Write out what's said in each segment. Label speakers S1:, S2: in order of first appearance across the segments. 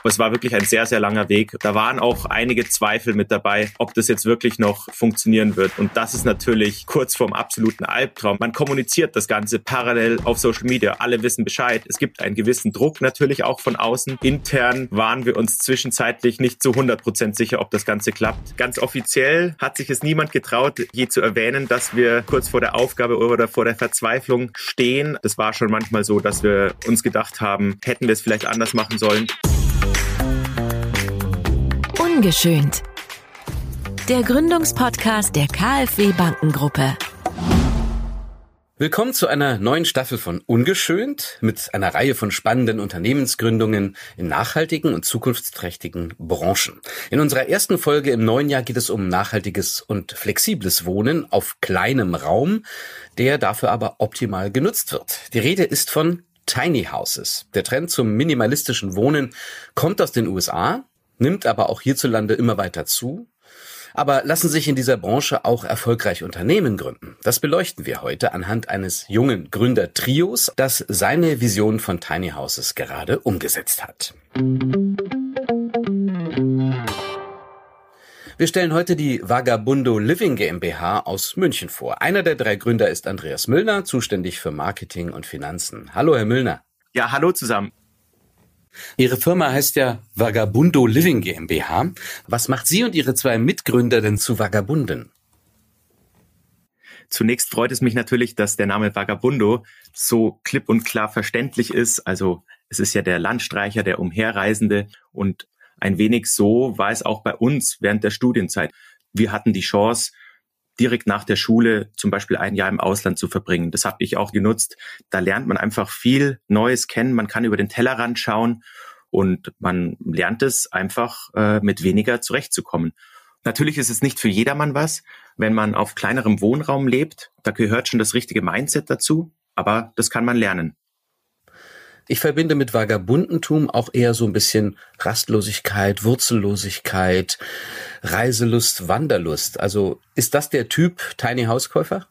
S1: Aber es war wirklich ein sehr, sehr langer Weg. Da waren auch einige Zweifel mit dabei, ob das jetzt wirklich noch funktionieren wird. Und das ist natürlich kurz vorm absoluten Albtraum. Man kommuniziert das Ganze parallel auf Social Media. Alle wissen Bescheid. Es gibt einen gewissen Druck natürlich auch von außen. Intern waren wir uns zwischenzeitlich nicht zu 100 Prozent sicher, ob das Ganze klappt. Ganz offiziell hat sich es niemand getraut, je zu erwähnen, dass wir kurz vor der Aufgabe oder vor der Verzweiflung stehen. Das war schon manchmal so, dass wir uns gedacht haben, hätten wir es vielleicht anders machen sollen.
S2: Ungeschönt. Der Gründungspodcast der KfW Bankengruppe.
S3: Willkommen zu einer neuen Staffel von Ungeschönt mit einer Reihe von spannenden Unternehmensgründungen in nachhaltigen und zukunftsträchtigen Branchen. In unserer ersten Folge im neuen Jahr geht es um nachhaltiges und flexibles Wohnen auf kleinem Raum, der dafür aber optimal genutzt wird. Die Rede ist von Tiny Houses. Der Trend zum minimalistischen Wohnen kommt aus den USA, nimmt aber auch hierzulande immer weiter zu. Aber lassen sich in dieser Branche auch erfolgreich Unternehmen gründen? Das beleuchten wir heute anhand eines jungen Gründertrios, das seine Vision von Tiny Houses gerade umgesetzt hat. Wir stellen heute die Vagabundo Living GmbH aus München vor. Einer der drei Gründer ist Andreas Müllner, zuständig für Marketing und Finanzen. Hallo, Herr Müllner.
S1: Ja, hallo zusammen.
S3: Ihre Firma heißt ja Vagabundo Living GmbH. Was macht Sie und Ihre zwei Mitgründer denn zu Vagabunden?
S1: Zunächst freut es mich natürlich, dass der Name Vagabundo so klipp und klar verständlich ist. Also es ist ja der Landstreicher, der Umherreisende und ein wenig so war es auch bei uns während der Studienzeit. Wir hatten die Chance, direkt nach der Schule zum Beispiel ein Jahr im Ausland zu verbringen. Das habe ich auch genutzt. Da lernt man einfach viel Neues kennen. Man kann über den Tellerrand schauen und man lernt es einfach äh, mit weniger zurechtzukommen. Natürlich ist es nicht für jedermann was, wenn man auf kleinerem Wohnraum lebt. Da gehört schon das richtige Mindset dazu, aber das kann man lernen.
S3: Ich verbinde mit Vagabundentum auch eher so ein bisschen Rastlosigkeit, Wurzellosigkeit, Reiselust, Wanderlust. Also ist das der Typ Tiny Hauskäufer?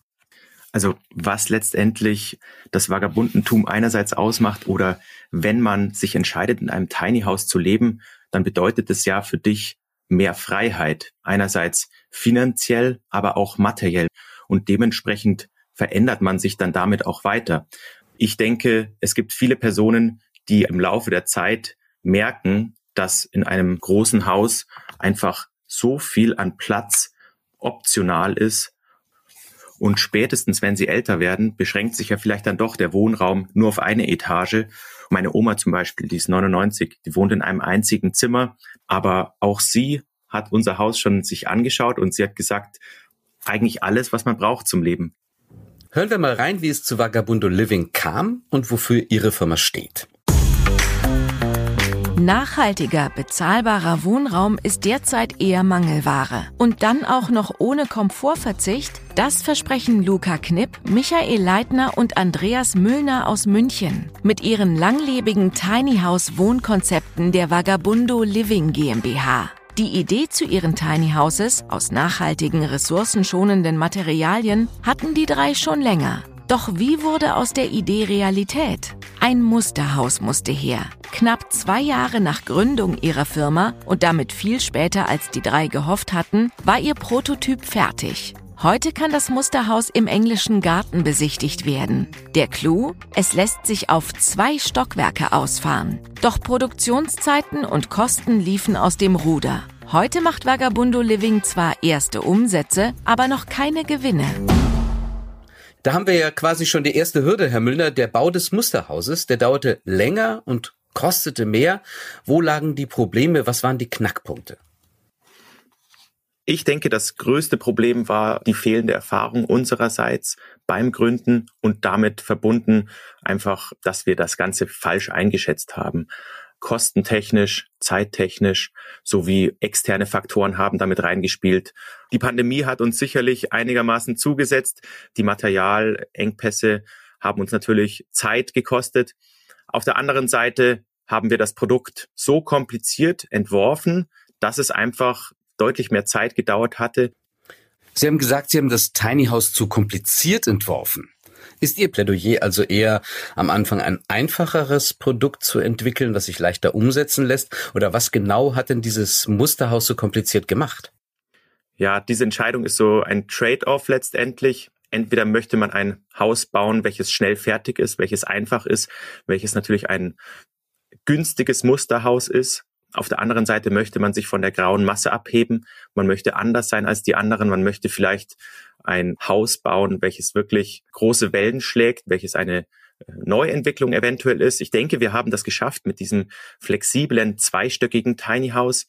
S1: Also was letztendlich das Vagabundentum einerseits ausmacht oder wenn man sich entscheidet, in einem Tiny House zu leben, dann bedeutet es ja für dich mehr Freiheit. Einerseits finanziell, aber auch materiell. Und dementsprechend verändert man sich dann damit auch weiter. Ich denke, es gibt viele Personen, die im Laufe der Zeit merken, dass in einem großen Haus einfach so viel an Platz optional ist. Und spätestens, wenn sie älter werden, beschränkt sich ja vielleicht dann doch der Wohnraum nur auf eine Etage. Meine Oma zum Beispiel, die ist 99, die wohnt in einem einzigen Zimmer, aber auch sie hat unser Haus schon sich angeschaut und sie hat gesagt, eigentlich alles, was man braucht zum Leben.
S3: Hören wir mal rein, wie es zu Vagabundo Living kam und wofür Ihre Firma steht.
S2: Nachhaltiger, bezahlbarer Wohnraum ist derzeit eher Mangelware. Und dann auch noch ohne Komfortverzicht? Das versprechen Luca Knipp, Michael Leitner und Andreas Müllner aus München mit ihren langlebigen Tiny House Wohnkonzepten der Vagabundo Living GmbH. Die Idee zu ihren Tiny Houses aus nachhaltigen, ressourcenschonenden Materialien hatten die drei schon länger. Doch wie wurde aus der Idee Realität? Ein Musterhaus musste her. Knapp zwei Jahre nach Gründung ihrer Firma und damit viel später als die drei gehofft hatten, war ihr Prototyp fertig. Heute kann das Musterhaus im englischen Garten besichtigt werden. Der Clou? Es lässt sich auf zwei Stockwerke ausfahren. Doch Produktionszeiten und Kosten liefen aus dem Ruder. Heute macht Vagabundo Living zwar erste Umsätze, aber noch keine Gewinne.
S3: Da haben wir ja quasi schon die erste Hürde, Herr Müllner. Der Bau des Musterhauses, der dauerte länger und kostete mehr. Wo lagen die Probleme? Was waren die Knackpunkte?
S1: Ich denke, das größte Problem war die fehlende Erfahrung unsererseits beim Gründen und damit verbunden einfach, dass wir das Ganze falsch eingeschätzt haben. Kostentechnisch, zeittechnisch sowie externe Faktoren haben damit reingespielt. Die Pandemie hat uns sicherlich einigermaßen zugesetzt. Die Materialengpässe haben uns natürlich Zeit gekostet. Auf der anderen Seite haben wir das Produkt so kompliziert entworfen, dass es einfach deutlich mehr Zeit gedauert hatte.
S3: Sie haben gesagt, Sie haben das Tiny House zu kompliziert entworfen. Ist Ihr Plädoyer also eher am Anfang ein einfacheres Produkt zu entwickeln, das sich leichter umsetzen lässt? Oder was genau hat denn dieses Musterhaus so kompliziert gemacht?
S1: Ja, diese Entscheidung ist so ein Trade-off letztendlich. Entweder möchte man ein Haus bauen, welches schnell fertig ist, welches einfach ist, welches natürlich ein günstiges Musterhaus ist. Auf der anderen Seite möchte man sich von der grauen Masse abheben. Man möchte anders sein als die anderen. Man möchte vielleicht ein Haus bauen, welches wirklich große Wellen schlägt, welches eine äh, Neuentwicklung eventuell ist. Ich denke, wir haben das geschafft mit diesem flexiblen, zweistöckigen Tiny House.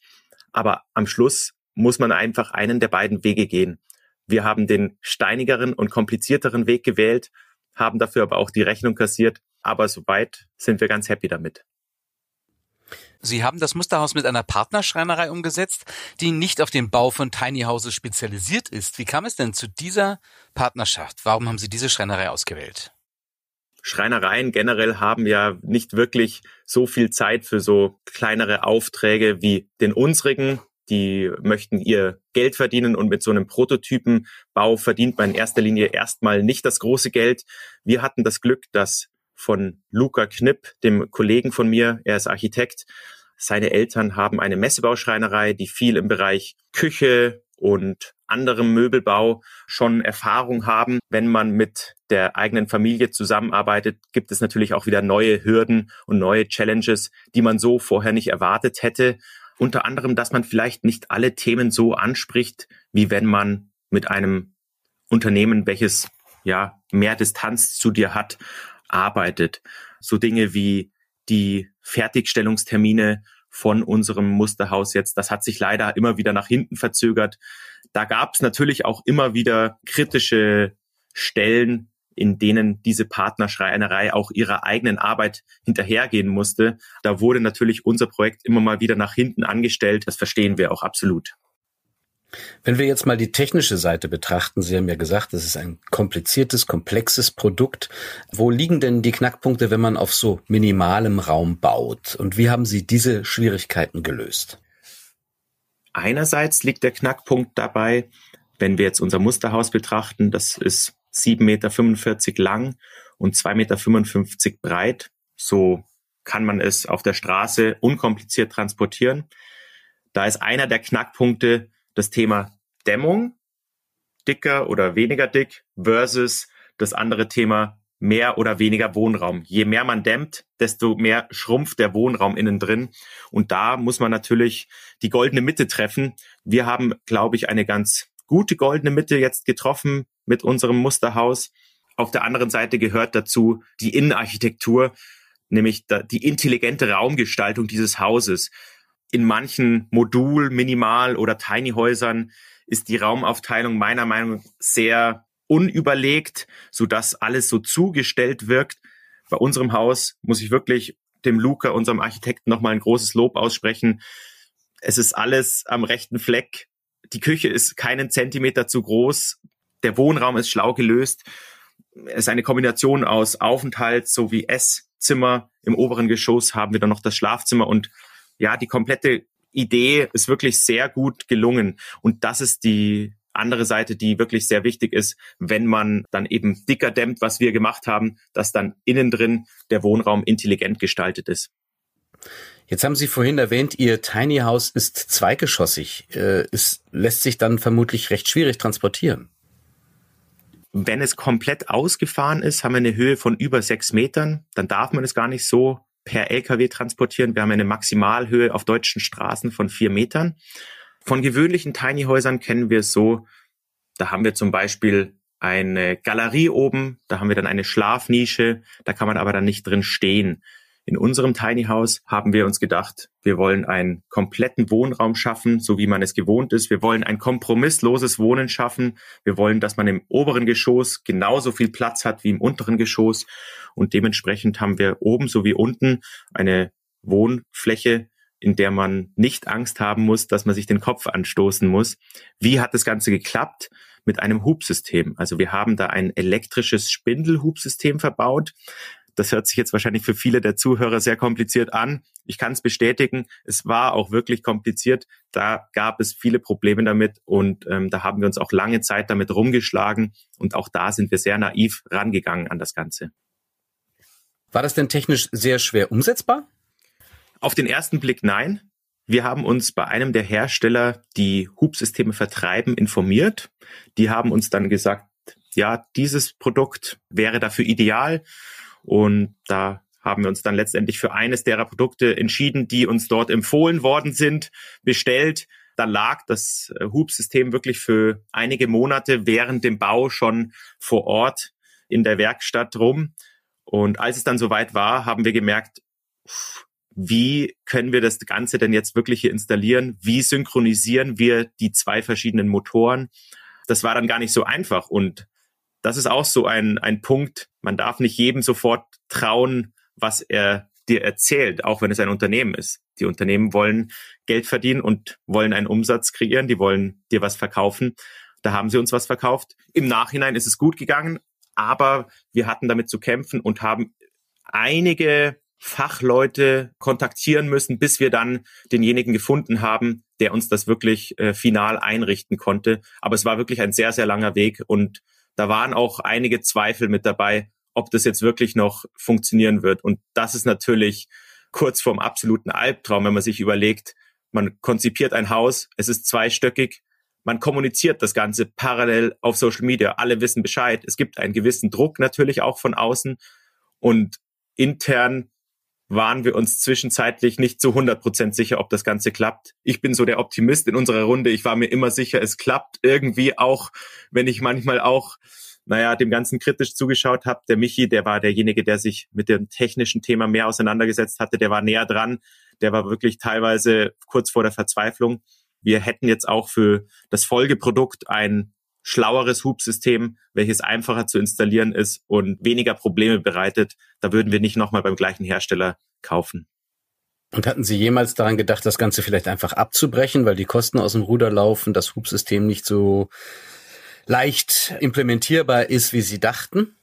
S1: Aber am Schluss muss man einfach einen der beiden Wege gehen. Wir haben den steinigeren und komplizierteren Weg gewählt, haben dafür aber auch die Rechnung kassiert. Aber soweit sind wir ganz happy damit.
S4: Sie haben das Musterhaus mit einer Partnerschreinerei umgesetzt, die nicht auf den Bau von Tiny Houses spezialisiert ist. Wie kam es denn zu dieser Partnerschaft? Warum haben Sie diese Schreinerei ausgewählt?
S1: Schreinereien generell haben ja nicht wirklich so viel Zeit für so kleinere Aufträge wie den unsrigen. Die möchten ihr Geld verdienen und mit so einem Prototypenbau verdient man in erster Linie erstmal nicht das große Geld. Wir hatten das Glück, dass von Luca Knipp, dem Kollegen von mir. Er ist Architekt. Seine Eltern haben eine Messebauschreinerei, die viel im Bereich Küche und anderem Möbelbau schon Erfahrung haben. Wenn man mit der eigenen Familie zusammenarbeitet, gibt es natürlich auch wieder neue Hürden und neue Challenges, die man so vorher nicht erwartet hätte. Unter anderem, dass man vielleicht nicht alle Themen so anspricht, wie wenn man mit einem Unternehmen, welches ja mehr Distanz zu dir hat, arbeitet. So Dinge wie die Fertigstellungstermine von unserem Musterhaus jetzt, das hat sich leider immer wieder nach hinten verzögert. Da gab es natürlich auch immer wieder kritische Stellen, in denen diese Partnerschreinerei auch ihrer eigenen Arbeit hinterhergehen musste. Da wurde natürlich unser Projekt immer mal wieder nach hinten angestellt. Das verstehen wir auch absolut.
S3: Wenn wir jetzt mal die technische Seite betrachten, Sie haben ja gesagt, das ist ein kompliziertes, komplexes Produkt. Wo liegen denn die Knackpunkte, wenn man auf so minimalem Raum baut? Und wie haben Sie diese Schwierigkeiten gelöst?
S1: Einerseits liegt der Knackpunkt dabei, wenn wir jetzt unser Musterhaus betrachten, das ist 7,45 Meter lang und 2,55 Meter breit. So kann man es auf der Straße unkompliziert transportieren. Da ist einer der Knackpunkte, das Thema Dämmung, dicker oder weniger dick, versus das andere Thema mehr oder weniger Wohnraum. Je mehr man dämmt, desto mehr schrumpft der Wohnraum innen drin. Und da muss man natürlich die goldene Mitte treffen. Wir haben, glaube ich, eine ganz gute goldene Mitte jetzt getroffen mit unserem Musterhaus. Auf der anderen Seite gehört dazu die Innenarchitektur, nämlich die intelligente Raumgestaltung dieses Hauses in manchen Modul, Minimal oder Tiny Häusern ist die Raumaufteilung meiner Meinung nach sehr unüberlegt, so dass alles so zugestellt wirkt. Bei unserem Haus muss ich wirklich dem Luca, unserem Architekten, nochmal ein großes Lob aussprechen. Es ist alles am rechten Fleck. Die Küche ist keinen Zentimeter zu groß. Der Wohnraum ist schlau gelöst. Es ist eine Kombination aus Aufenthalt sowie Esszimmer. Im oberen Geschoss haben wir dann noch das Schlafzimmer und ja, die komplette Idee ist wirklich sehr gut gelungen. Und das ist die andere Seite, die wirklich sehr wichtig ist, wenn man dann eben dicker dämmt, was wir gemacht haben, dass dann innen drin der Wohnraum intelligent gestaltet ist.
S3: Jetzt haben Sie vorhin erwähnt, Ihr Tiny House ist zweigeschossig. Äh, es lässt sich dann vermutlich recht schwierig transportieren.
S1: Wenn es komplett ausgefahren ist, haben wir eine Höhe von über sechs Metern. Dann darf man es gar nicht so per Lkw transportieren. Wir haben eine Maximalhöhe auf deutschen Straßen von vier Metern. Von gewöhnlichen Tiny Häusern kennen wir es so, da haben wir zum Beispiel eine Galerie oben, da haben wir dann eine Schlafnische, da kann man aber dann nicht drin stehen. In unserem Tiny House haben wir uns gedacht, wir wollen einen kompletten Wohnraum schaffen, so wie man es gewohnt ist. Wir wollen ein kompromissloses Wohnen schaffen. Wir wollen, dass man im oberen Geschoss genauso viel Platz hat wie im unteren Geschoss. Und dementsprechend haben wir oben sowie unten eine Wohnfläche, in der man nicht Angst haben muss, dass man sich den Kopf anstoßen muss. Wie hat das Ganze geklappt? Mit einem Hubsystem. Also wir haben da ein elektrisches Spindelhubsystem verbaut. Das hört sich jetzt wahrscheinlich für viele der Zuhörer sehr kompliziert an. ich kann es bestätigen, es war auch wirklich kompliziert. Da gab es viele Probleme damit und ähm, da haben wir uns auch lange Zeit damit rumgeschlagen und auch da sind wir sehr naiv rangegangen an das Ganze.
S3: War das denn technisch sehr schwer umsetzbar?
S1: Auf den ersten Blick nein. Wir haben uns bei einem der Hersteller, die Hubsysteme vertreiben, informiert. Die haben uns dann gesagt, ja, dieses Produkt wäre dafür ideal. Und da haben wir uns dann letztendlich für eines derer Produkte entschieden, die uns dort empfohlen worden sind, bestellt. Da lag das äh, Hubsystem wirklich für einige Monate während dem Bau schon vor Ort in der Werkstatt rum. Und als es dann soweit war, haben wir gemerkt, wie können wir das Ganze denn jetzt wirklich hier installieren? Wie synchronisieren wir die zwei verschiedenen Motoren? Das war dann gar nicht so einfach. Und das ist auch so ein, ein Punkt. Man darf nicht jedem sofort trauen, was er dir erzählt, auch wenn es ein Unternehmen ist. Die Unternehmen wollen Geld verdienen und wollen einen Umsatz kreieren. Die wollen dir was verkaufen. Da haben sie uns was verkauft. Im Nachhinein ist es gut gegangen, aber wir hatten damit zu kämpfen und haben einige Fachleute kontaktieren müssen, bis wir dann denjenigen gefunden haben, der uns das wirklich äh, final einrichten konnte. Aber es war wirklich ein sehr, sehr langer Weg und da waren auch einige Zweifel mit dabei, ob das jetzt wirklich noch funktionieren wird. Und das ist natürlich kurz vorm absoluten Albtraum, wenn man sich überlegt, man konzipiert ein Haus, es ist zweistöckig, man kommuniziert das Ganze parallel auf Social Media, alle wissen Bescheid, es gibt einen gewissen Druck natürlich auch von außen. Und intern waren wir uns zwischenzeitlich nicht zu 100 Prozent sicher, ob das Ganze klappt. Ich bin so der Optimist in unserer Runde. Ich war mir immer sicher, es klappt irgendwie auch, wenn ich manchmal auch, naja, dem Ganzen kritisch zugeschaut habe. Der Michi, der war derjenige, der sich mit dem technischen Thema mehr auseinandergesetzt hatte. Der war näher dran. Der war wirklich teilweise kurz vor der Verzweiflung. Wir hätten jetzt auch für das Folgeprodukt ein schlaueres Hubsystem, welches einfacher zu installieren ist und weniger Probleme bereitet, da würden wir nicht nochmal beim gleichen Hersteller kaufen.
S3: Und hatten Sie jemals daran gedacht, das Ganze vielleicht einfach abzubrechen, weil die Kosten aus dem Ruder laufen, das Hubsystem nicht so leicht implementierbar ist, wie Sie dachten?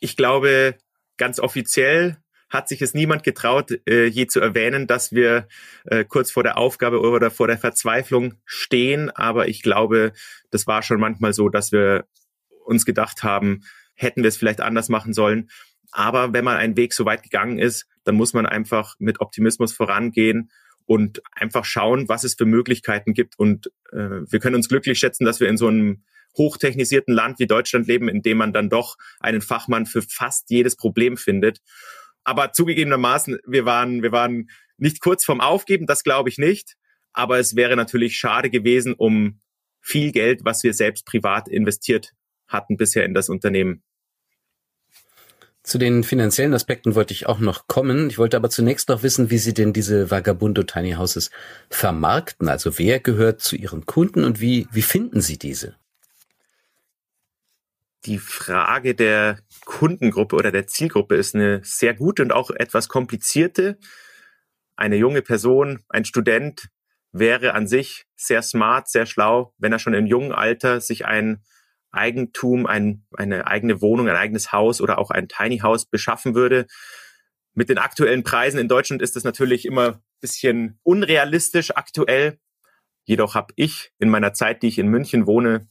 S1: Ich glaube, ganz offiziell hat sich es niemand getraut, äh, je zu erwähnen, dass wir äh, kurz vor der Aufgabe oder vor der Verzweiflung stehen. Aber ich glaube, das war schon manchmal so, dass wir uns gedacht haben, hätten wir es vielleicht anders machen sollen. Aber wenn man einen Weg so weit gegangen ist, dann muss man einfach mit Optimismus vorangehen und einfach schauen, was es für Möglichkeiten gibt. Und äh, wir können uns glücklich schätzen, dass wir in so einem hochtechnisierten Land wie Deutschland leben, in dem man dann doch einen Fachmann für fast jedes Problem findet. Aber zugegebenermaßen, wir waren, wir waren nicht kurz vorm Aufgeben, das glaube ich nicht. Aber es wäre natürlich schade gewesen, um viel Geld, was wir selbst privat investiert hatten bisher in das Unternehmen.
S3: Zu den finanziellen Aspekten wollte ich auch noch kommen. Ich wollte aber zunächst noch wissen, wie Sie denn diese Vagabundo Tiny Houses vermarkten. Also wer gehört zu Ihren Kunden und wie, wie finden Sie diese?
S1: Die Frage der Kundengruppe oder der Zielgruppe ist eine sehr gute und auch etwas komplizierte. Eine junge Person, ein Student wäre an sich sehr smart, sehr schlau, wenn er schon im jungen Alter sich ein Eigentum, ein, eine eigene Wohnung, ein eigenes Haus oder auch ein Tiny House beschaffen würde. Mit den aktuellen Preisen in Deutschland ist das natürlich immer ein bisschen unrealistisch aktuell. Jedoch habe ich in meiner Zeit, die ich in München wohne,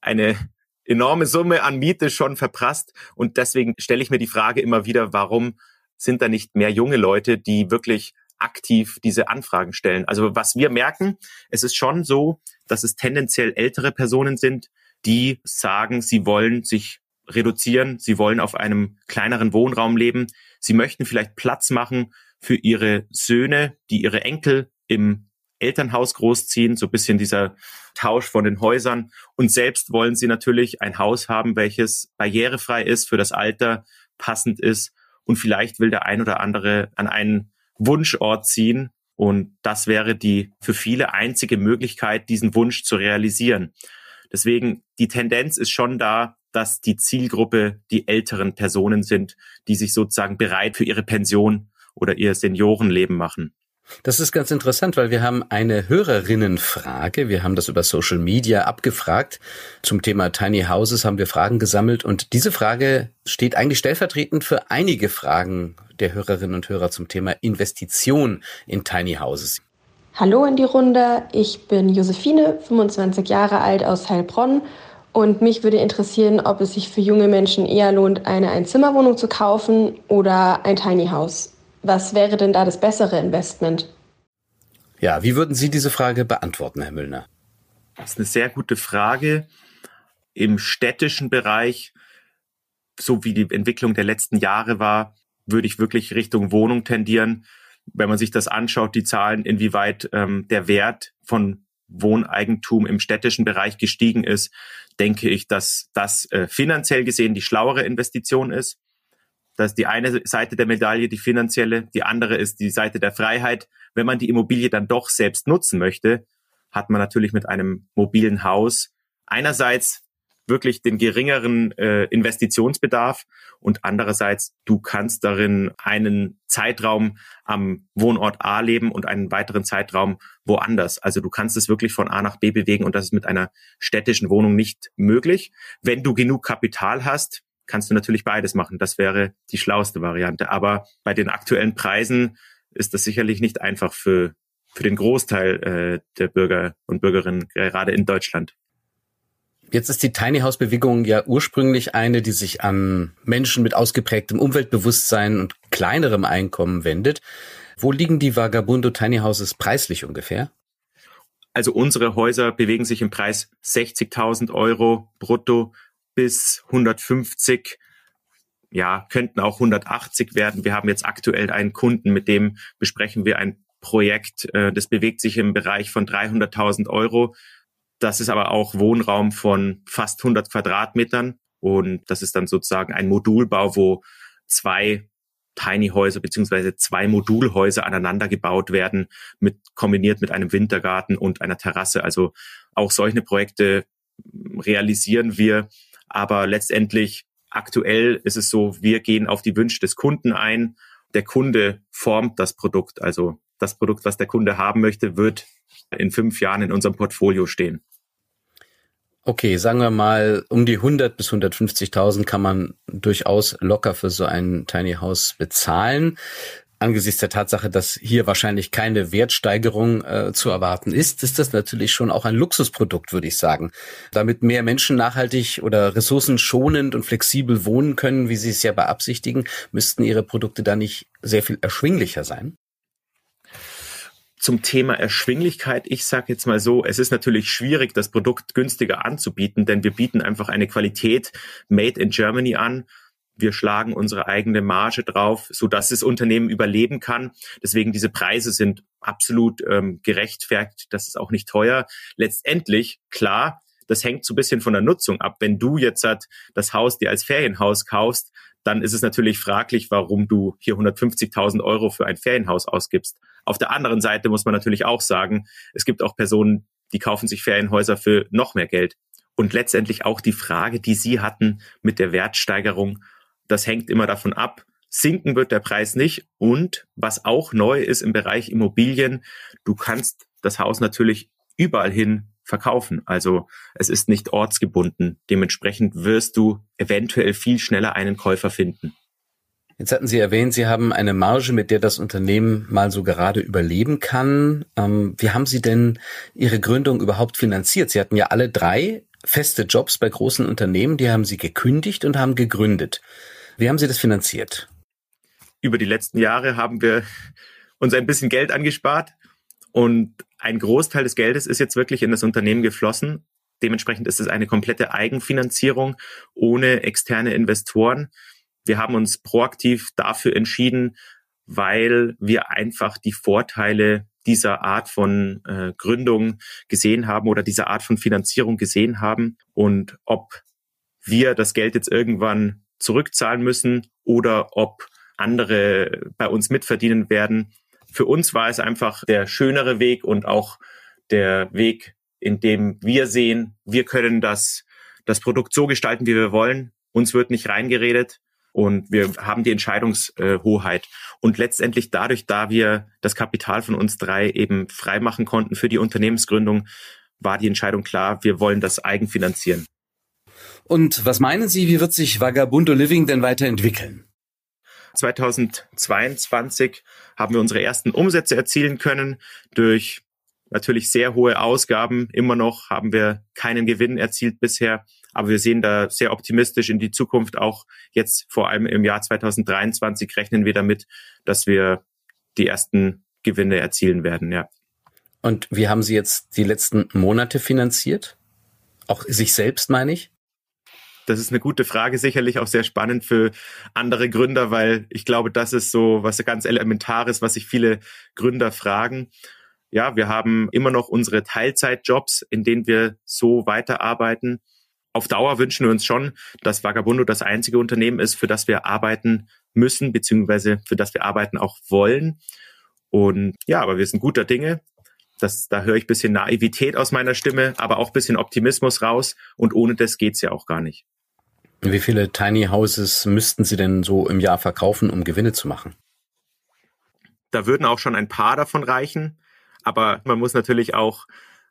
S1: eine enorme Summe an Miete schon verprasst. Und deswegen stelle ich mir die Frage immer wieder, warum sind da nicht mehr junge Leute, die wirklich aktiv diese Anfragen stellen? Also was wir merken, es ist schon so, dass es tendenziell ältere Personen sind, die sagen, sie wollen sich reduzieren, sie wollen auf einem kleineren Wohnraum leben, sie möchten vielleicht Platz machen für ihre Söhne, die ihre Enkel im Elternhaus großziehen, so bisschen dieser Tausch von den Häusern. Und selbst wollen sie natürlich ein Haus haben, welches barrierefrei ist, für das Alter passend ist. Und vielleicht will der ein oder andere an einen Wunschort ziehen. Und das wäre die für viele einzige Möglichkeit, diesen Wunsch zu realisieren. Deswegen, die Tendenz ist schon da, dass die Zielgruppe die älteren Personen sind, die sich sozusagen bereit für ihre Pension oder ihr Seniorenleben machen.
S3: Das ist ganz interessant, weil wir haben eine Hörerinnenfrage. Wir haben das über Social Media abgefragt. Zum Thema Tiny Houses haben wir Fragen gesammelt und diese Frage steht eigentlich stellvertretend für einige Fragen der Hörerinnen und Hörer zum Thema Investition in Tiny Houses.
S5: Hallo in die Runde. Ich bin Josephine, 25 Jahre alt aus Heilbronn und mich würde interessieren, ob es sich für junge Menschen eher lohnt, eine Einzimmerwohnung zu kaufen oder ein Tiny House. Was wäre denn da das bessere Investment?
S3: Ja, wie würden Sie diese Frage beantworten, Herr Müllner?
S1: Das ist eine sehr gute Frage. Im städtischen Bereich, so wie die Entwicklung der letzten Jahre war, würde ich wirklich Richtung Wohnung tendieren. Wenn man sich das anschaut, die Zahlen, inwieweit ähm, der Wert von Wohneigentum im städtischen Bereich gestiegen ist, denke ich, dass das äh, finanziell gesehen die schlauere Investition ist. Das ist die eine Seite der Medaille, die finanzielle. Die andere ist die Seite der Freiheit. Wenn man die Immobilie dann doch selbst nutzen möchte, hat man natürlich mit einem mobilen Haus einerseits wirklich den geringeren äh, Investitionsbedarf und andererseits du kannst darin einen Zeitraum am Wohnort A leben und einen weiteren Zeitraum woanders. Also du kannst es wirklich von A nach B bewegen und das ist mit einer städtischen Wohnung nicht möglich. Wenn du genug Kapital hast, kannst du natürlich beides machen. Das wäre die schlauste Variante. Aber bei den aktuellen Preisen ist das sicherlich nicht einfach für, für den Großteil äh, der Bürger und Bürgerinnen, gerade in Deutschland.
S3: Jetzt ist die Tiny House Bewegung ja ursprünglich eine, die sich an Menschen mit ausgeprägtem Umweltbewusstsein und kleinerem Einkommen wendet. Wo liegen die Vagabundo Tiny Houses preislich ungefähr?
S1: Also unsere Häuser bewegen sich im Preis 60.000 Euro brutto bis 150 ja, könnten auch 180 werden. Wir haben jetzt aktuell einen Kunden, mit dem besprechen wir ein Projekt, äh, das bewegt sich im Bereich von 300.000 Euro. Das ist aber auch Wohnraum von fast 100 Quadratmetern und das ist dann sozusagen ein Modulbau, wo zwei Tiny Häuser beziehungsweise zwei Modulhäuser aneinander gebaut werden, mit kombiniert mit einem Wintergarten und einer Terrasse. Also auch solche Projekte realisieren wir aber letztendlich aktuell ist es so, wir gehen auf die Wünsche des Kunden ein. Der Kunde formt das Produkt. Also das Produkt, was der Kunde haben möchte, wird in fünf Jahren in unserem Portfolio stehen.
S3: Okay, sagen wir mal, um die 100 bis 150.000 kann man durchaus locker für so ein Tiny House bezahlen angesichts der Tatsache, dass hier wahrscheinlich keine Wertsteigerung äh, zu erwarten ist, ist das natürlich schon auch ein Luxusprodukt, würde ich sagen. Damit mehr Menschen nachhaltig oder ressourcenschonend und flexibel wohnen können, wie sie es ja beabsichtigen, müssten ihre Produkte da nicht sehr viel erschwinglicher sein?
S1: Zum Thema Erschwinglichkeit, ich sage jetzt mal so, es ist natürlich schwierig, das Produkt günstiger anzubieten, denn wir bieten einfach eine Qualität made in Germany an wir schlagen unsere eigene Marge drauf, so dass das Unternehmen überleben kann. Deswegen diese Preise sind absolut ähm, gerechtfertigt. Das ist auch nicht teuer. Letztendlich, klar, das hängt so ein bisschen von der Nutzung ab. Wenn du jetzt halt das Haus dir als Ferienhaus kaufst, dann ist es natürlich fraglich, warum du hier 150.000 Euro für ein Ferienhaus ausgibst. Auf der anderen Seite muss man natürlich auch sagen, es gibt auch Personen, die kaufen sich Ferienhäuser für noch mehr Geld. Und letztendlich auch die Frage, die Sie hatten mit der Wertsteigerung, das hängt immer davon ab. Sinken wird der Preis nicht. Und was auch neu ist im Bereich Immobilien, du kannst das Haus natürlich überall hin verkaufen. Also es ist nicht ortsgebunden. Dementsprechend wirst du eventuell viel schneller einen Käufer finden.
S3: Jetzt hatten Sie erwähnt, Sie haben eine Marge, mit der das Unternehmen mal so gerade überleben kann. Ähm, wie haben Sie denn Ihre Gründung überhaupt finanziert? Sie hatten ja alle drei feste Jobs bei großen Unternehmen, die haben Sie gekündigt und haben gegründet. Wie haben Sie das finanziert?
S1: Über die letzten Jahre haben wir uns ein bisschen Geld angespart und ein Großteil des Geldes ist jetzt wirklich in das Unternehmen geflossen. Dementsprechend ist es eine komplette Eigenfinanzierung ohne externe Investoren. Wir haben uns proaktiv dafür entschieden, weil wir einfach die Vorteile dieser Art von äh, Gründung gesehen haben oder dieser Art von Finanzierung gesehen haben und ob wir das Geld jetzt irgendwann zurückzahlen müssen oder ob andere bei uns mitverdienen werden. Für uns war es einfach der schönere Weg und auch der Weg, in dem wir sehen, wir können das, das Produkt so gestalten, wie wir wollen. Uns wird nicht reingeredet. und wir haben die Entscheidungshoheit. Und letztendlich dadurch, da wir das Kapital von uns drei eben freimachen konnten für die Unternehmensgründung, war die Entscheidung klar, wir wollen das eigenfinanzieren.
S3: Und was meinen Sie, wie wird sich Vagabundo Living denn weiterentwickeln?
S1: 2022 haben wir unsere ersten Umsätze erzielen können durch natürlich sehr hohe Ausgaben. Immer noch haben wir keinen Gewinn erzielt bisher, aber wir sehen da sehr optimistisch in die Zukunft. Auch jetzt vor allem im Jahr 2023 rechnen wir damit, dass wir die ersten Gewinne erzielen werden, ja.
S3: Und wie haben Sie jetzt die letzten Monate finanziert? Auch sich selbst, meine ich?
S1: Das ist eine gute Frage, sicherlich auch sehr spannend für andere Gründer, weil ich glaube, das ist so was ganz Elementares, was sich viele Gründer fragen. Ja, wir haben immer noch unsere Teilzeitjobs, in denen wir so weiterarbeiten. Auf Dauer wünschen wir uns schon, dass Vagabundo das einzige Unternehmen ist, für das wir arbeiten müssen, beziehungsweise für das wir arbeiten auch wollen. Und ja, aber wir sind guter Dinge. Das, da höre ich bisschen Naivität aus meiner Stimme, aber auch bisschen Optimismus raus. Und ohne das geht's ja auch gar nicht.
S3: Wie viele Tiny Houses müssten Sie denn so im Jahr verkaufen, um Gewinne zu machen?
S1: Da würden auch schon ein paar davon reichen. Aber man muss natürlich auch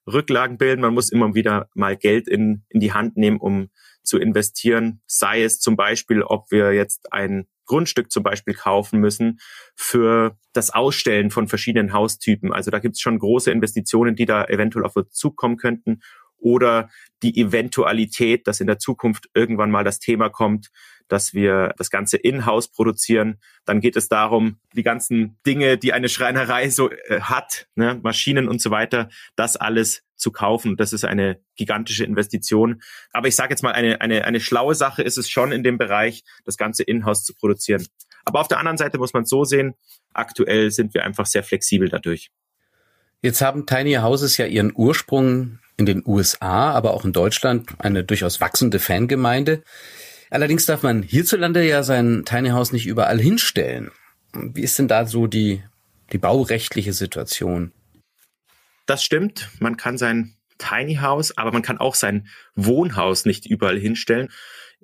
S1: Rücklagen bilden. Man muss immer wieder mal Geld in, in die Hand nehmen, um zu investieren. Sei es zum Beispiel, ob wir jetzt ein Grundstück zum Beispiel kaufen müssen für das Ausstellen von verschiedenen Haustypen. Also da gibt es schon große Investitionen, die da eventuell auf uns zukommen könnten oder die Eventualität, dass in der Zukunft irgendwann mal das Thema kommt, dass wir das Ganze in-house produzieren. Dann geht es darum, die ganzen Dinge, die eine Schreinerei so äh, hat, ne, Maschinen und so weiter, das alles zu kaufen. Das ist eine gigantische Investition. Aber ich sage jetzt mal, eine, eine, eine schlaue Sache ist es schon in dem Bereich, das Ganze in-house zu produzieren. Aber auf der anderen Seite muss man es so sehen, aktuell sind wir einfach sehr flexibel dadurch.
S3: Jetzt haben Tiny Houses ja ihren Ursprung in den USA, aber auch in Deutschland eine durchaus wachsende Fangemeinde. Allerdings darf man hierzulande ja sein Tiny House nicht überall hinstellen. Wie ist denn da so die, die baurechtliche Situation?
S1: Das stimmt. Man kann sein Tiny House, aber man kann auch sein Wohnhaus nicht überall hinstellen.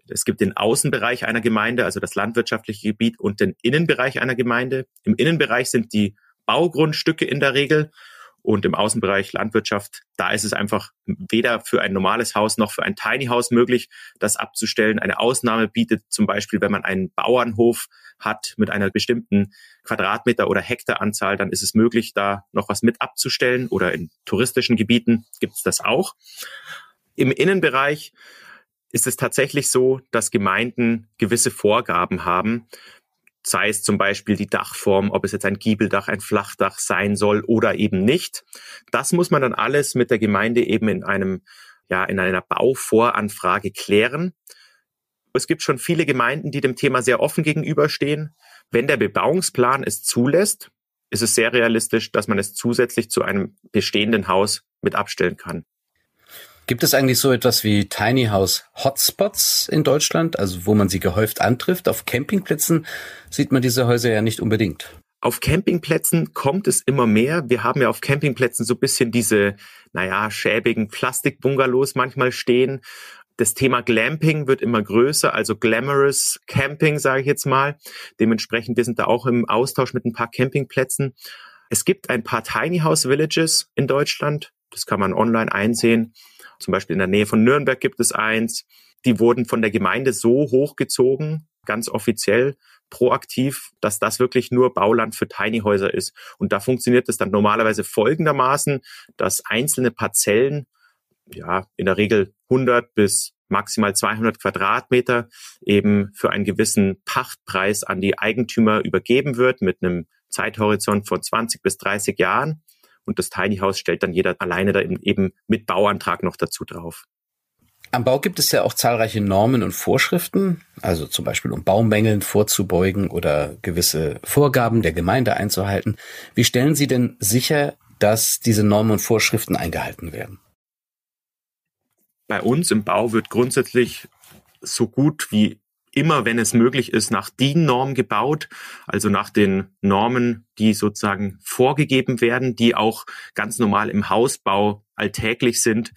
S1: Es gibt den Außenbereich einer Gemeinde, also das landwirtschaftliche Gebiet und den Innenbereich einer Gemeinde. Im Innenbereich sind die Baugrundstücke in der Regel und im Außenbereich Landwirtschaft, da ist es einfach weder für ein normales Haus noch für ein Tiny House möglich, das abzustellen. Eine Ausnahme bietet zum Beispiel, wenn man einen Bauernhof hat mit einer bestimmten Quadratmeter oder Hektaranzahl, dann ist es möglich, da noch was mit abzustellen oder in touristischen Gebieten gibt es das auch. Im Innenbereich ist es tatsächlich so, dass Gemeinden gewisse Vorgaben haben, sei es zum Beispiel die Dachform, ob es jetzt ein Giebeldach, ein Flachdach sein soll oder eben nicht. Das muss man dann alles mit der Gemeinde eben in einem, ja, in einer Bauvoranfrage klären. Es gibt schon viele Gemeinden, die dem Thema sehr offen gegenüberstehen. Wenn der Bebauungsplan es zulässt, ist es sehr realistisch, dass man es zusätzlich zu einem bestehenden Haus mit abstellen kann.
S3: Gibt es eigentlich so etwas wie Tiny House Hotspots in Deutschland, also wo man sie gehäuft antrifft? Auf Campingplätzen sieht man diese Häuser ja nicht unbedingt.
S1: Auf Campingplätzen kommt es immer mehr. Wir haben ja auf Campingplätzen so ein bisschen diese, naja, schäbigen Plastikbungalows manchmal stehen. Das Thema Glamping wird immer größer, also Glamorous Camping, sage ich jetzt mal. Dementsprechend, wir sind da auch im Austausch mit ein paar Campingplätzen. Es gibt ein paar Tiny House Villages in Deutschland. Das kann man online einsehen. Zum Beispiel in der Nähe von Nürnberg gibt es eins. Die wurden von der Gemeinde so hochgezogen, ganz offiziell, proaktiv, dass das wirklich nur Bauland für Tiny Häuser ist. Und da funktioniert es dann normalerweise folgendermaßen, dass einzelne Parzellen, ja, in der Regel 100 bis maximal 200 Quadratmeter eben für einen gewissen Pachtpreis an die Eigentümer übergeben wird mit einem Zeithorizont von 20 bis 30 Jahren. Und das Tiny House stellt dann jeder alleine da eben mit Bauantrag noch dazu drauf.
S3: Am Bau gibt es ja auch zahlreiche Normen und Vorschriften, also zum Beispiel um Baumängeln vorzubeugen oder gewisse Vorgaben der Gemeinde einzuhalten. Wie stellen Sie denn sicher, dass diese Normen und Vorschriften eingehalten werden?
S1: Bei uns im Bau wird grundsätzlich so gut wie immer, wenn es möglich ist, nach DIN-Norm gebaut, also nach den Normen, die sozusagen vorgegeben werden, die auch ganz normal im Hausbau alltäglich sind.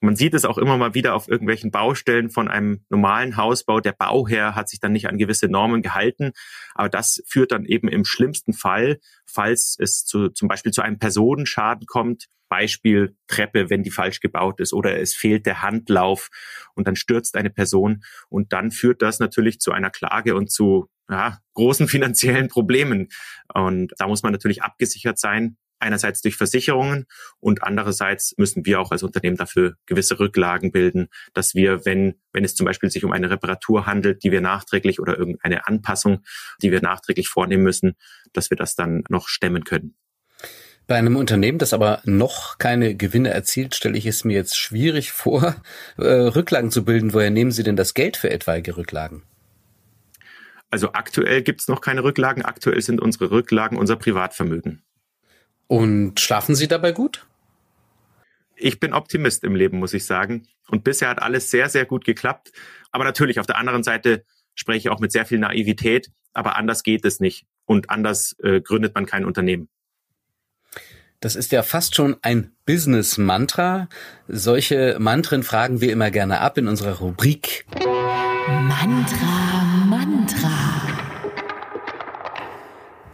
S1: Man sieht es auch immer mal wieder auf irgendwelchen Baustellen von einem normalen Hausbau. Der Bauherr hat sich dann nicht an gewisse Normen gehalten. Aber das führt dann eben im schlimmsten Fall, falls es zu, zum Beispiel zu einem Personenschaden kommt, Beispiel Treppe, wenn die falsch gebaut ist oder es fehlt der Handlauf und dann stürzt eine Person und dann führt das natürlich zu einer Klage und zu ja, großen finanziellen Problemen. Und da muss man natürlich abgesichert sein einerseits durch Versicherungen und andererseits müssen wir auch als Unternehmen dafür gewisse Rücklagen bilden, dass wir, wenn, wenn es zum Beispiel sich um eine Reparatur handelt, die wir nachträglich oder irgendeine Anpassung, die wir nachträglich vornehmen müssen, dass wir das dann noch stemmen können.
S3: Bei einem Unternehmen, das aber noch keine Gewinne erzielt, stelle ich es mir jetzt schwierig vor, äh, Rücklagen zu bilden. Woher nehmen Sie denn das Geld für etwaige Rücklagen?
S1: Also aktuell gibt es noch keine Rücklagen. Aktuell sind unsere Rücklagen unser Privatvermögen.
S3: Und schlafen Sie dabei gut?
S1: Ich bin Optimist im Leben, muss ich sagen. Und bisher hat alles sehr, sehr gut geklappt. Aber natürlich, auf der anderen Seite spreche ich auch mit sehr viel Naivität. Aber anders geht es nicht. Und anders äh, gründet man kein Unternehmen.
S3: Das ist ja fast schon ein Business-Mantra. Solche Mantren fragen wir immer gerne ab in unserer Rubrik.
S2: Mantra, Mantra.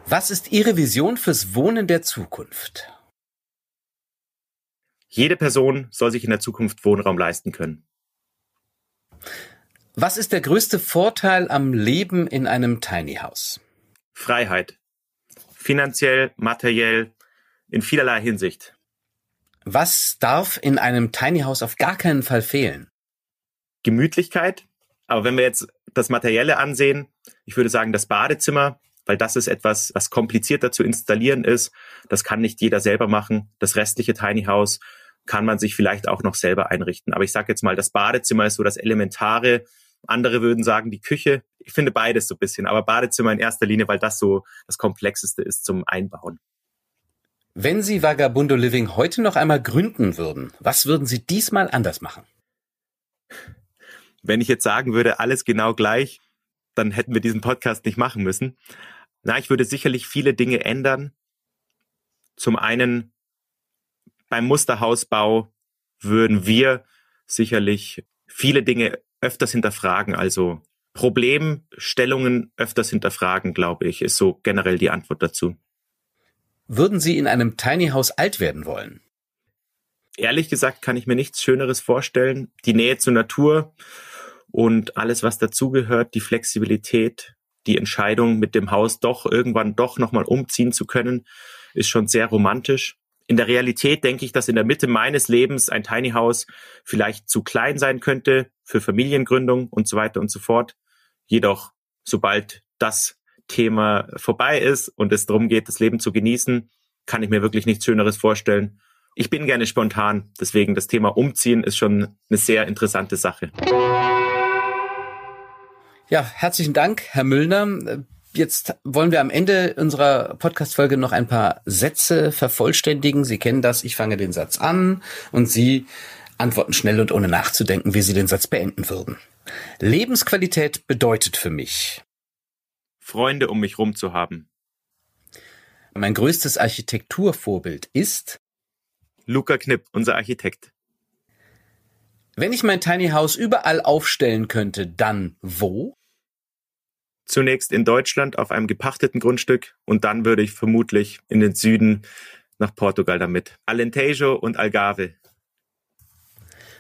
S3: Was ist Ihre Vision fürs Wohnen der Zukunft?
S1: Jede Person soll sich in der Zukunft Wohnraum leisten können.
S3: Was ist der größte Vorteil am Leben in einem Tiny House?
S1: Freiheit. Finanziell, materiell, in vielerlei Hinsicht.
S3: Was darf in einem Tiny House auf gar keinen Fall fehlen?
S1: Gemütlichkeit. Aber wenn wir jetzt das Materielle ansehen, ich würde sagen, das Badezimmer weil das ist etwas, was komplizierter zu installieren ist. Das kann nicht jeder selber machen. Das restliche Tiny House kann man sich vielleicht auch noch selber einrichten. Aber ich sage jetzt mal, das Badezimmer ist so das Elementare. Andere würden sagen, die Küche. Ich finde beides so ein bisschen, aber Badezimmer in erster Linie, weil das so das Komplexeste ist zum Einbauen.
S3: Wenn Sie Vagabundo Living heute noch einmal gründen würden, was würden Sie diesmal anders machen?
S1: Wenn ich jetzt sagen würde, alles genau gleich, dann hätten wir diesen Podcast nicht machen müssen. Na, ich würde sicherlich viele Dinge ändern. Zum einen beim Musterhausbau würden wir sicherlich viele Dinge öfters hinterfragen, also Problemstellungen öfters hinterfragen, glaube ich, ist so generell die Antwort dazu.
S3: Würden Sie in einem Tiny House alt werden wollen?
S1: Ehrlich gesagt kann ich mir nichts Schöneres vorstellen. Die Nähe zur Natur und alles, was dazugehört, die Flexibilität, die Entscheidung, mit dem Haus doch irgendwann doch nochmal umziehen zu können, ist schon sehr romantisch. In der Realität denke ich, dass in der Mitte meines Lebens ein Tiny House vielleicht zu klein sein könnte für Familiengründung und so weiter und so fort. Jedoch, sobald das Thema vorbei ist und es darum geht, das Leben zu genießen, kann ich mir wirklich nichts Schöneres vorstellen. Ich bin gerne spontan, deswegen das Thema Umziehen ist schon eine sehr interessante Sache.
S3: Ja, herzlichen Dank, Herr Müllner. Jetzt wollen wir am Ende unserer Podcast-Folge noch ein paar Sätze vervollständigen. Sie kennen das. Ich fange den Satz an und Sie antworten schnell und ohne nachzudenken, wie Sie den Satz beenden würden. Lebensqualität bedeutet für mich.
S1: Freunde um mich rum zu haben.
S3: Mein größtes Architekturvorbild ist
S1: Luca Knipp, unser Architekt.
S3: Wenn ich mein Tiny House überall aufstellen könnte, dann wo?
S1: Zunächst in Deutschland auf einem gepachteten Grundstück und dann würde ich vermutlich in den Süden nach Portugal damit. Alentejo und Algarve.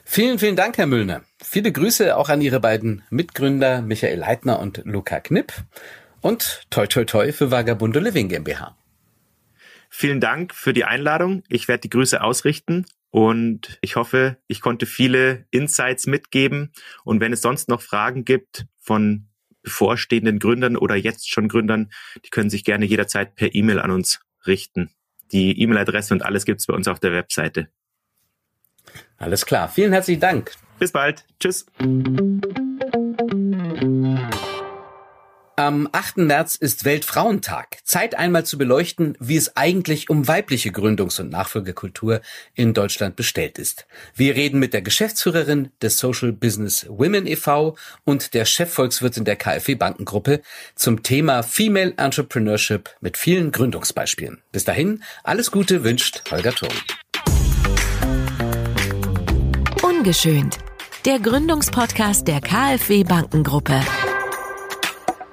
S3: Vielen, vielen Dank, Herr Müllner. Viele Grüße auch an Ihre beiden Mitgründer Michael Leitner und Luca Knipp. Und toi toi toi für Vagabundo Living GmbH.
S1: Vielen Dank für die Einladung. Ich werde die Grüße ausrichten und ich hoffe, ich konnte viele Insights mitgeben. Und wenn es sonst noch Fragen gibt von bevorstehenden Gründern oder jetzt schon Gründern, die können sich gerne jederzeit per E-Mail an uns richten. Die E-Mail-Adresse und alles gibt's bei uns auf der Webseite.
S3: Alles klar. Vielen herzlichen Dank.
S1: Bis bald. Tschüss.
S3: Am 8. März ist Weltfrauentag. Zeit einmal zu beleuchten, wie es eigentlich um weibliche Gründungs- und Nachfolgekultur in Deutschland bestellt ist. Wir reden mit der Geschäftsführerin des Social Business Women e.V. und der Chefvolkswirtin der KfW Bankengruppe zum Thema Female Entrepreneurship mit vielen Gründungsbeispielen. Bis dahin, alles Gute wünscht Holger Thurm.
S2: Ungeschönt, der Gründungspodcast der KfW Bankengruppe.